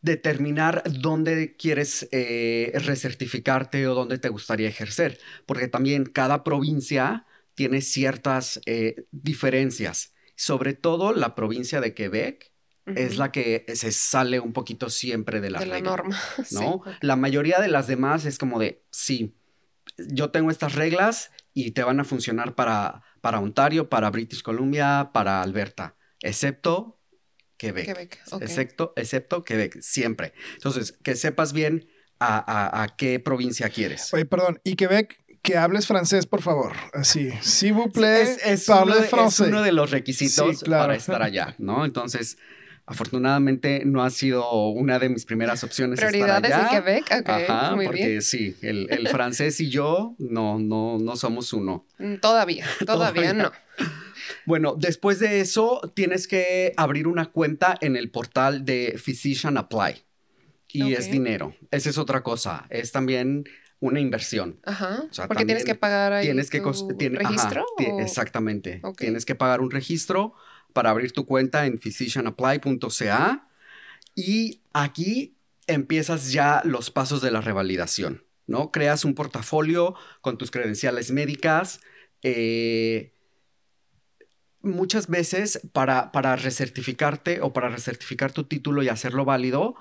determinar dónde quieres eh, recertificarte o dónde te gustaría ejercer, porque también cada provincia tiene ciertas eh, diferencias, sobre todo la provincia de Quebec. Es la que se sale un poquito siempre de la, de la norma, ¿no? La mayoría de las demás es como de, sí, yo tengo estas reglas y te van a funcionar para, para Ontario, para British Columbia, para Alberta, excepto Quebec. Quebec excepto, excepto Quebec, siempre. Entonces, que sepas bien a, qué provincia quieres. Oye, perdón, ¿y Quebec que hables francés, por favor. Así, s'il vous plaît, es, uno de, es uno de los requisitos para estar allá, ¿no? Entonces, afortunadamente no ha sido una de mis primeras opciones. Prioridades estar allá. Quebec, ok, Ajá, porque sí, el, el francés y yo no, no, no somos uno. Mm, todavía, todavía, no. Bueno, después de eso tienes que abrir una cuenta en el portal de Physician Apply. Y es dinero. Esa es otra cosa. Es también una inversión. Ajá. porque tienes que pagar ahí tienes que registro. exactamente. Tienes que pagar un registro para abrir tu cuenta en physicianapply.ca y aquí empiezas ya los pasos de la revalidación, ¿no? Creas un portafolio con tus credenciales médicas. Eh, muchas veces para, para recertificarte o para recertificar tu título y hacerlo válido,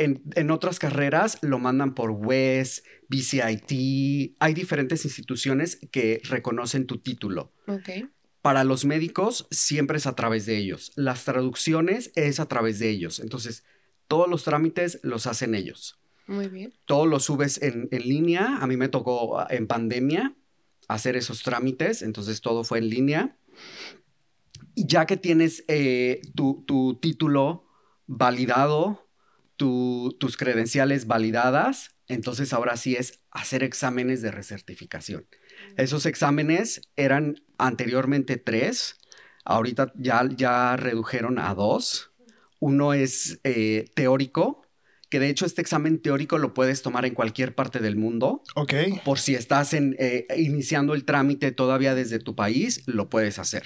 en, otras carreras lo mandan por WES, BCIT. Hay diferentes instituciones que reconocen tu título. Para los médicos siempre es a través de ellos. Las traducciones es a través de ellos. Entonces, todos los trámites los hacen ellos. Muy bien. Todo lo subes en, línea. A mí me tocó ah, en pandemia hacer esos trámites. Entonces, todo fue en línea. Y ya que tienes eh, tu, tu título validado, tus credenciales validadas, entonces ahora sí es hacer exámenes de recertificación. Esos exámenes eran anteriormente tres, ahorita ya, ya redujeron a dos. Uno es eh, teórico, que de hecho este examen teórico lo puedes tomar en cualquier parte del mundo. Ok. Por si estás en, eh, iniciando el trámite todavía desde tu país, lo puedes hacer.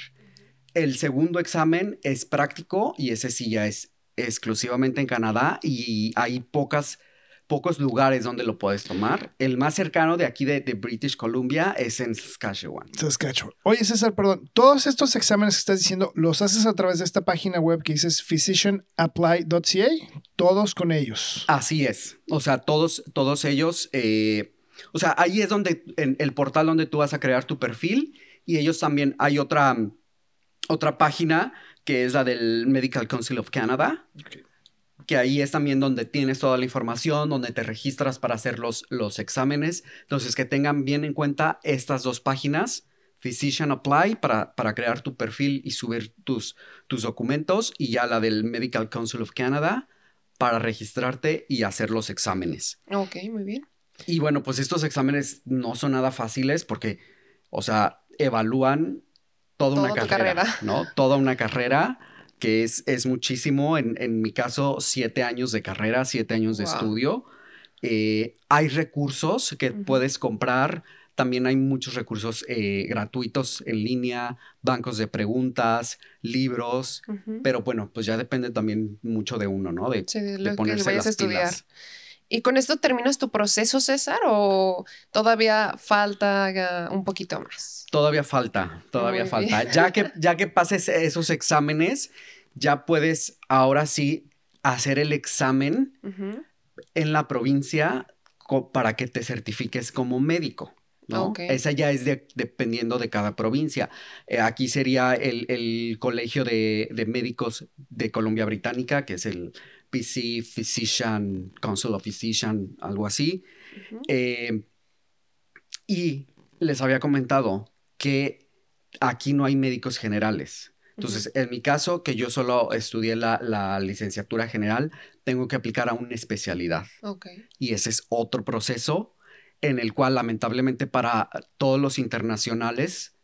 El segundo examen es práctico y ese sí ya es exclusivamente en Canadá y hay pocas, pocos lugares donde lo puedes tomar. El más cercano de aquí de, British Columbia es en Saskatchewan. Saskatchewan. Oye, César, perdón, todos estos exámenes que estás diciendo, ¿los haces a través de esta página web que dices physicianapply.ca? Todos con ellos. Así es. O sea, todos, todos ellos. Eh, o sea, ahí es donde, en el portal donde tú vas a crear tu perfil y ellos también, hay otra, otra página que es la del Medical Council of Canada. Que ahí es también donde tienes toda la información, donde te registras para hacer los, los exámenes. Entonces, que tengan bien en cuenta estas dos páginas. Physician Apply para, para crear tu perfil y subir tus, tus documentos y ya la del Medical Council of Canada para registrarte y hacer los exámenes. Ok, muy bien. Y bueno, pues estos exámenes no son nada fáciles porque, o sea, evalúan toda, una carrera, ¿no? Toda una carrera que es, es muchísimo. En, en, mi caso, siete años de carrera, siete años de estudio. Eh, hay recursos que puedes comprar. También hay muchos recursos eh, gratuitos en línea, bancos de preguntas, libros, pero bueno, pues ya depende también mucho de uno, ¿no? De, de ponerse las estudiar. ¿Y con esto terminas tu proceso, César, o todavía falta un poquito más? Todavía falta, todavía falta. Ya que, ya que pases esos exámenes, ya puedes ahora sí hacer el examen en la provincia para que te certifiques como médico. ¿no? Esa ya es dependiendo de cada provincia. Eh, aquí sería el, Colegio de, Médicos de Columbia Británica, que es el PC Physician, Council of Physician, algo así. Eh, y les había comentado que aquí no hay médicos generales. Entonces, en mi caso, que yo solo estudié la, licenciatura general, tengo que aplicar a una especialidad. Y ese es otro proceso en el cual, lamentablemente, para todos los internacionales,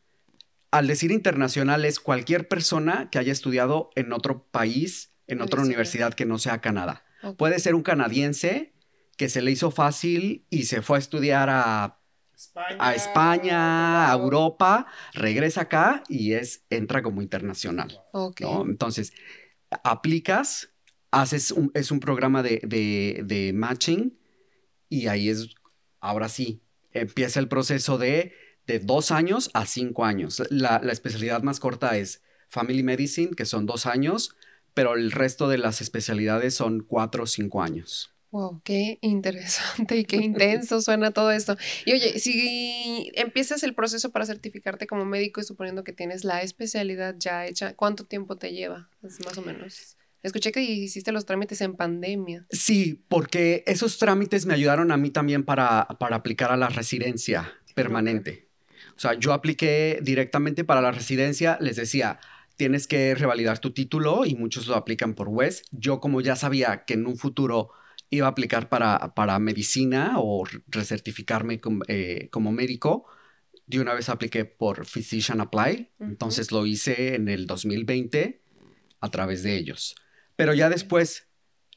al decir internacional es cualquier persona que haya estudiado en otro país, en otra universidad que no sea Canadá. Puede ser un canadiense que se le hizo fácil y se fue a estudiar a a España, a Europa, regresa acá y es, entra como internacional. Entonces, aplicas, haces un, es un programa de, matching y ahí es, ahora sí, empieza el proceso de, de dos años a cinco años. La, la especialidad más corta es Family Medicine, que son dos años, pero el resto de las especialidades son cuatro o cinco años. Wow, qué interesante y qué intenso suena todo esto. Y oye, si empiezas el proceso para certificarte como médico y suponiendo que tienes la especialidad ya hecha, ¿cuánto tiempo te lleva? más o menos. Escuché que hiciste los trámites en pandemia. Sí, porque esos trámites me ayudaron a mí también para, para aplicar a la residencia permanente. O sea, yo apliqué directamente para la residencia, les decía, tienes que revalidar tu título y muchos lo aplican por WES. Yo como ya sabía que en un futuro iba a aplicar para, para medicina o recertificarme eh, como médico, de una vez apliqué por Physician Apply, entonces lo hice en el 2020 a través de ellos. Pero ya después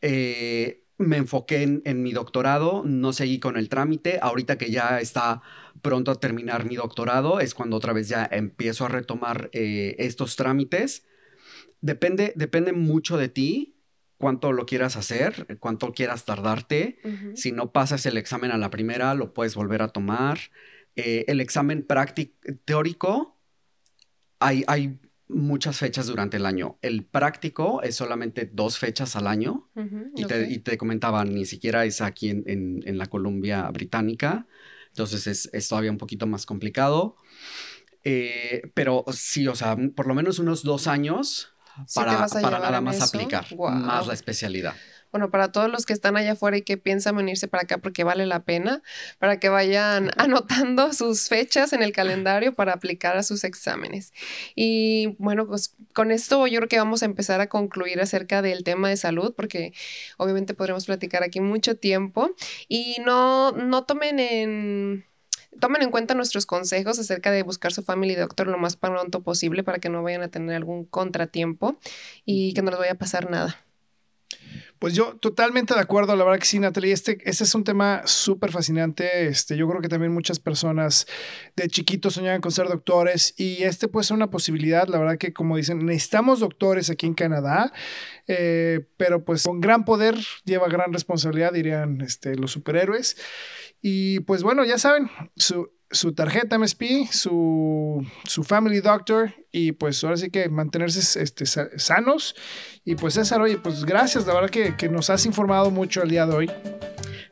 eh, me enfoqué en, mi doctorado, no seguí con el trámite, ahorita que ya está pronto a terminar mi doctorado, es cuando otra vez ya empiezo a retomar eh, estos trámites. Depende, depende mucho de ti cuánto lo quieras hacer, cuánto quieras tardarte. Si no pasas el examen a la primera, lo puedes volver a tomar. Eh, el examen práctico, teórico, hay, hay muchas fechas durante el año. El práctico es solamente dos fechas al año. y, te, comentaba, ni siquiera es aquí en, la Columbia Británica. Entonces es, todavía un poquito más complicado. Eh, pero sí, o sea, por lo menos unos dos años para, para nada más aplicar, más la especialidad. Bueno, para todos los que están allá afuera y que piensan venirse para acá porque vale la pena, para que vayan anotando sus fechas en el calendario para aplicar a sus exámenes. Y bueno, pues con esto yo creo que vamos a empezar a concluir acerca del tema de salud, porque obviamente podremos platicar aquí mucho tiempo y no, no tomen en tomen en cuenta nuestros consejos acerca de buscar su family doctor lo más pronto posible para que no vayan a tener algún contratiempo y que no les vaya a pasar nada. Pues yo totalmente de acuerdo, la verdad que sí, Natalie, este, este es un tema súper fascinante, este, yo creo que también muchas personas de chiquitos soñaban con ser doctores y este puede ser una posibilidad, la verdad que como dicen, necesitamos doctores aquí en Canadá, eh, pero pues con gran poder lleva gran responsabilidad, dirían este, los superhéroes. Y pues bueno, ya saben, su, su tarjeta MSP, su, su, Family Doctor y pues ahora sí que mantenerse este, sanos. Y pues César, oye, pues gracias, la verdad que, que nos has informado mucho el día de hoy.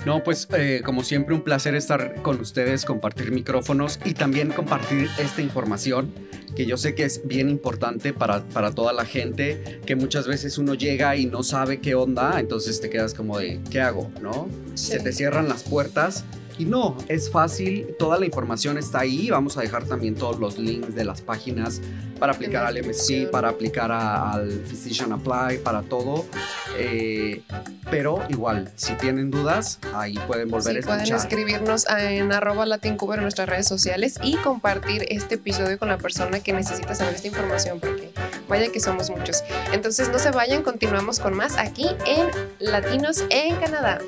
No, pues eh, como siempre un placer estar con ustedes, compartir micrófonos y también compartir esta información que yo sé que es bien importante para, para toda la gente, que muchas veces uno llega y no sabe qué onda, entonces te quedas como de, ¿qué hago? ¿No? Se te cierran las puertas y no, es fácil, toda la información está ahí. Vamos a dejar también todos los links de las páginas para aplicar al MSC, para aplicar al Physician Apply, para todo. Eh, pero igual, si tienen dudas, ahí pueden volver a escuchar. Pueden escribirnos en arroba latincuber en nuestras redes sociales y compartir este episodio con la persona que necesita saber esta información porque vaya que somos muchos. Entonces no se vayan, continuamos con más aquí en Latinos en Canadá.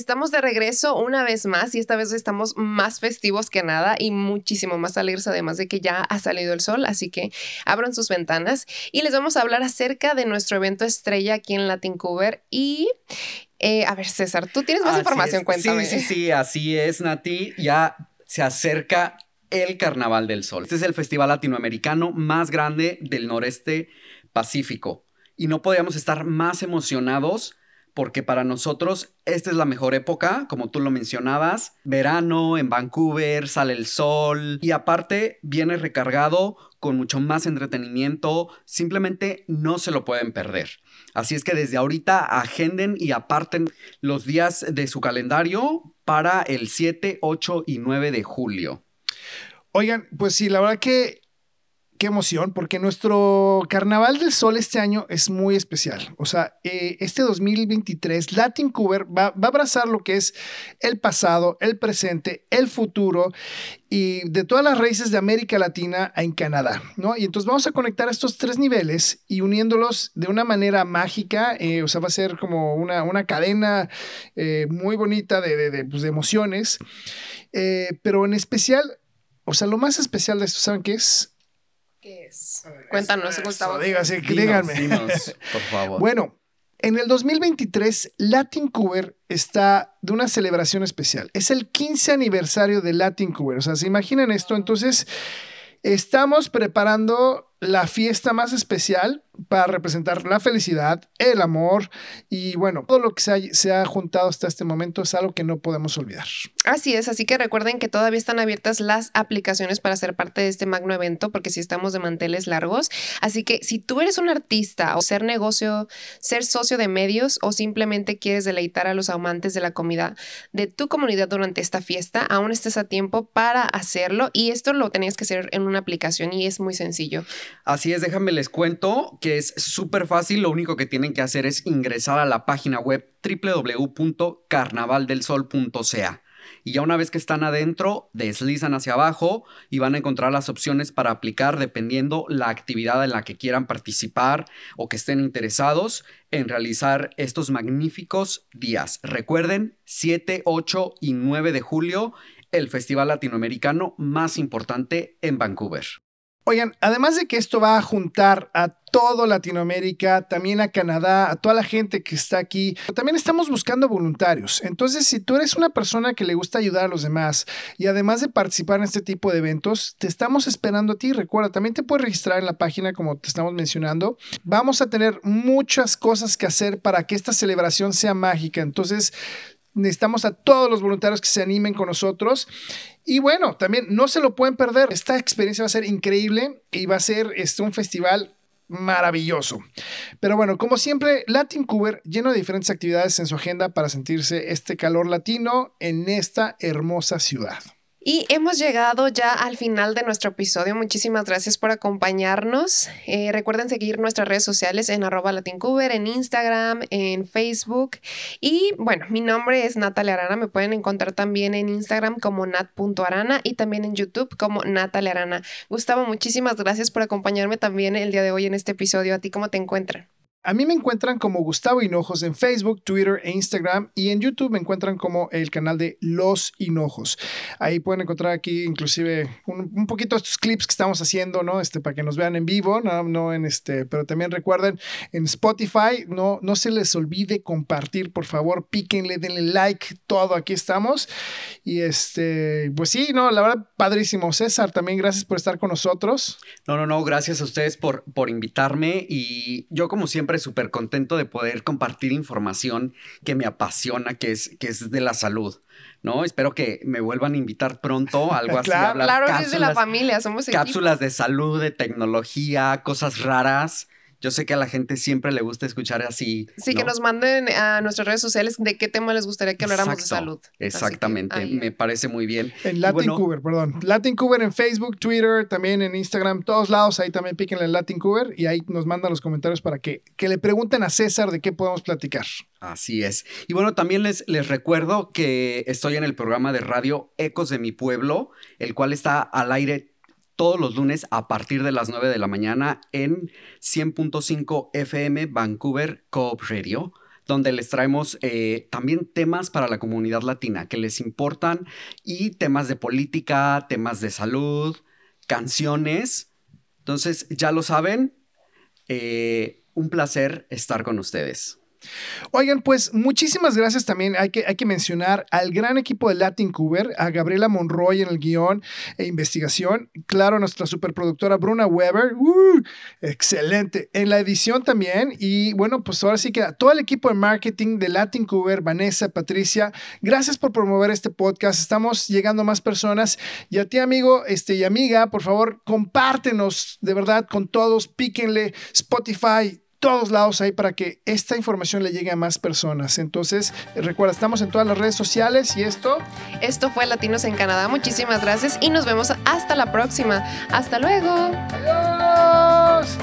Estamos de regreso una vez más y esta vez estamos más festivos que nada y muchísimo más alegres, además de que ya ha salido el sol, así que abran sus ventanas y les vamos a hablar acerca de nuestro evento estrella aquí en Latincover y eh, a ver, César, tú tienes más información, cuéntame. Sí, sí, sí, así es, Nati. Ya se acerca el Carnaval del Sol. Este es el festival latinoamericano más grande del noreste Pacífico. Y no podíamos estar más emocionados porque para nosotros esta es la mejor época, como tú lo mencionabas, verano en Vancouver, sale el sol y aparte viene recargado con mucho más entretenimiento, simplemente no se lo pueden perder. Así es que desde ahorita agenden y aparten los días de su calendario para el 7, 8 y 9 de julio. Oigan, pues sí, la verdad que qué emoción, porque nuestro Carnaval del Sol este año es muy especial. O sea, eh, este 2023, Latin Cover va, a abrazar lo que es el pasado, el presente, el futuro y de todas las raíces de América Latina en Canadá, ¿no? Y entonces vamos a conectar estos tres niveles y uniéndolos de una manera mágica, eh, o sea, va a ser como una, una cadena eh, muy bonita de, de, de, pues, de emociones, eh, pero en especial, o sea, lo más especial de esto, ¿saben qué es? ¿Qué es? Cuéntanos, Eso, Gustavo. Dígase, Dinos, díganme. dinos, por favor. Bueno, en el 2023, Latin Cover está de una celebración especial. Es el 15 aniversario de Latin Cover. O sea, ¿se imaginan esto? Entonces, estamos preparando la fiesta más especial para representar la felicidad, el amor y bueno, todo lo que se ha, se ha, juntado hasta este momento es algo que no podemos olvidar. Así es, así que recuerden que todavía están abiertas las aplicaciones para ser parte de este magno evento porque si estamos de manteles largos, así que si tú eres un artista o ser negocio, ser socio de medios o simplemente quieres deleitar a los amantes de la comida de tu comunidad durante esta fiesta, aún estés a tiempo para hacerlo y esto lo tenías que hacer en una aplicación y es muy sencillo. Así es, déjame les cuento que es súper fácil, lo único que tienen que hacer es ingresar a la página web www.carnavaldelsol.ca. Y ya una vez que están adentro, deslizan hacia abajo y van a encontrar las opciones para aplicar dependiendo la actividad en la que quieran participar o que estén interesados en realizar estos magníficos días. Recuerden, 7, 8 y 9 de julio, el festival latinoamericano más importante en Vancouver. Oigan, además de que esto va a juntar a todo Latinoamérica, también a Canadá, a toda la gente que está aquí, también estamos buscando voluntarios. Entonces, si tú eres una persona que le gusta ayudar a los demás y además de participar en este tipo de eventos, te estamos esperando a ti. Recuerda, también te puedes registrar en la página como te estamos mencionando. Vamos a tener muchas cosas que hacer para que esta celebración sea mágica. Entonces, necesitamos a todos los voluntarios que se animen con nosotros. Y bueno, también no se lo pueden perder. Esta experiencia va a ser increíble y va a ser este, un festival maravilloso. Pero bueno, como siempre, Latin Cover lleno de diferentes actividades en su agenda para sentirse este calor latino en esta hermosa ciudad. Y hemos llegado ya al final de nuestro episodio. Muchísimas gracias por acompañarnos. Eh, recuerden seguir nuestras redes sociales en arroba latincuber, en Instagram, en Facebook. Y bueno, mi nombre es Natalia Arana. Me pueden encontrar también en Instagram como nat.arana y también en YouTube como Natalia Arana. Gustavo, muchísimas gracias por acompañarme también el día de hoy en este episodio. ¿A ti cómo te encuentran? A mí me encuentran como Gustavo Hinojos en Facebook, Twitter e Instagram y en YouTube me encuentran como el canal de Los Hinojos. Ahí pueden encontrar aquí inclusive un, poquito estos clips que estamos haciendo, ¿no? Este, para que nos vean en vivo, no, no en este, pero también recuerden en Spotify, no, no se les olvide compartir, por favor, píquenle, denle like, todo, aquí estamos. Y este, pues sí, no, la verdad, padrísimo. César, también gracias por estar con nosotros. No, no, no, gracias a ustedes por, por invitarme y yo como siempre súper contento de poder compartir información que me apasiona, que es, que es de la salud. ¿no? Espero que me vuelvan a invitar pronto, algo así. claro, hablar claro cápsulas, es de la familia, somos cápsulas equipo. de salud, de tecnología, cosas raras. Yo sé que a la gente siempre le gusta escuchar así. Sí, ¿no? que nos manden a nuestras redes sociales de qué tema les gustaría que habláramos Exacto, de salud. Exactamente, que, me parece muy bien. En Latin bueno- Cover, perdón. Latin Cover en Facebook, Twitter, también en Instagram, todos lados. Ahí también píquenle en Latin Cover y ahí nos mandan los comentarios para que, que le pregunten a César de qué podemos platicar. Así es. Y bueno, también les, les recuerdo que estoy en el programa de radio Ecos de mi pueblo, el cual está al aire todos los lunes a partir de las 9 de la mañana en 100.5 FM Vancouver Coop Radio donde les traemos eh, también temas para la comunidad latina que les importan y temas de política, temas de salud, canciones. Entonces, ya lo saben, eh, un placer estar con ustedes. Oigan, pues muchísimas gracias también. Hay que, hay que mencionar al gran equipo de Latin Cuber, a Gabriela Monroy en el guion e investigación. Claro, nuestra superproductora Bruna Weber. ¡uh! excelente. En la edición también. Y bueno, pues ahora sí que a todo el equipo de marketing de Latin Cuber, Vanessa, Patricia, gracias por promover este podcast. Estamos llegando a más personas. Y a ti, amigo este, y amiga, por favor, compártenos de verdad con todos. Píquenle Spotify todos lados ahí para que esta información le llegue a más personas. Entonces, recuerda, estamos en todas las redes sociales y esto. Esto fue Latinos en Canadá. Muchísimas gracias y nos vemos hasta la próxima. Hasta luego. Adiós.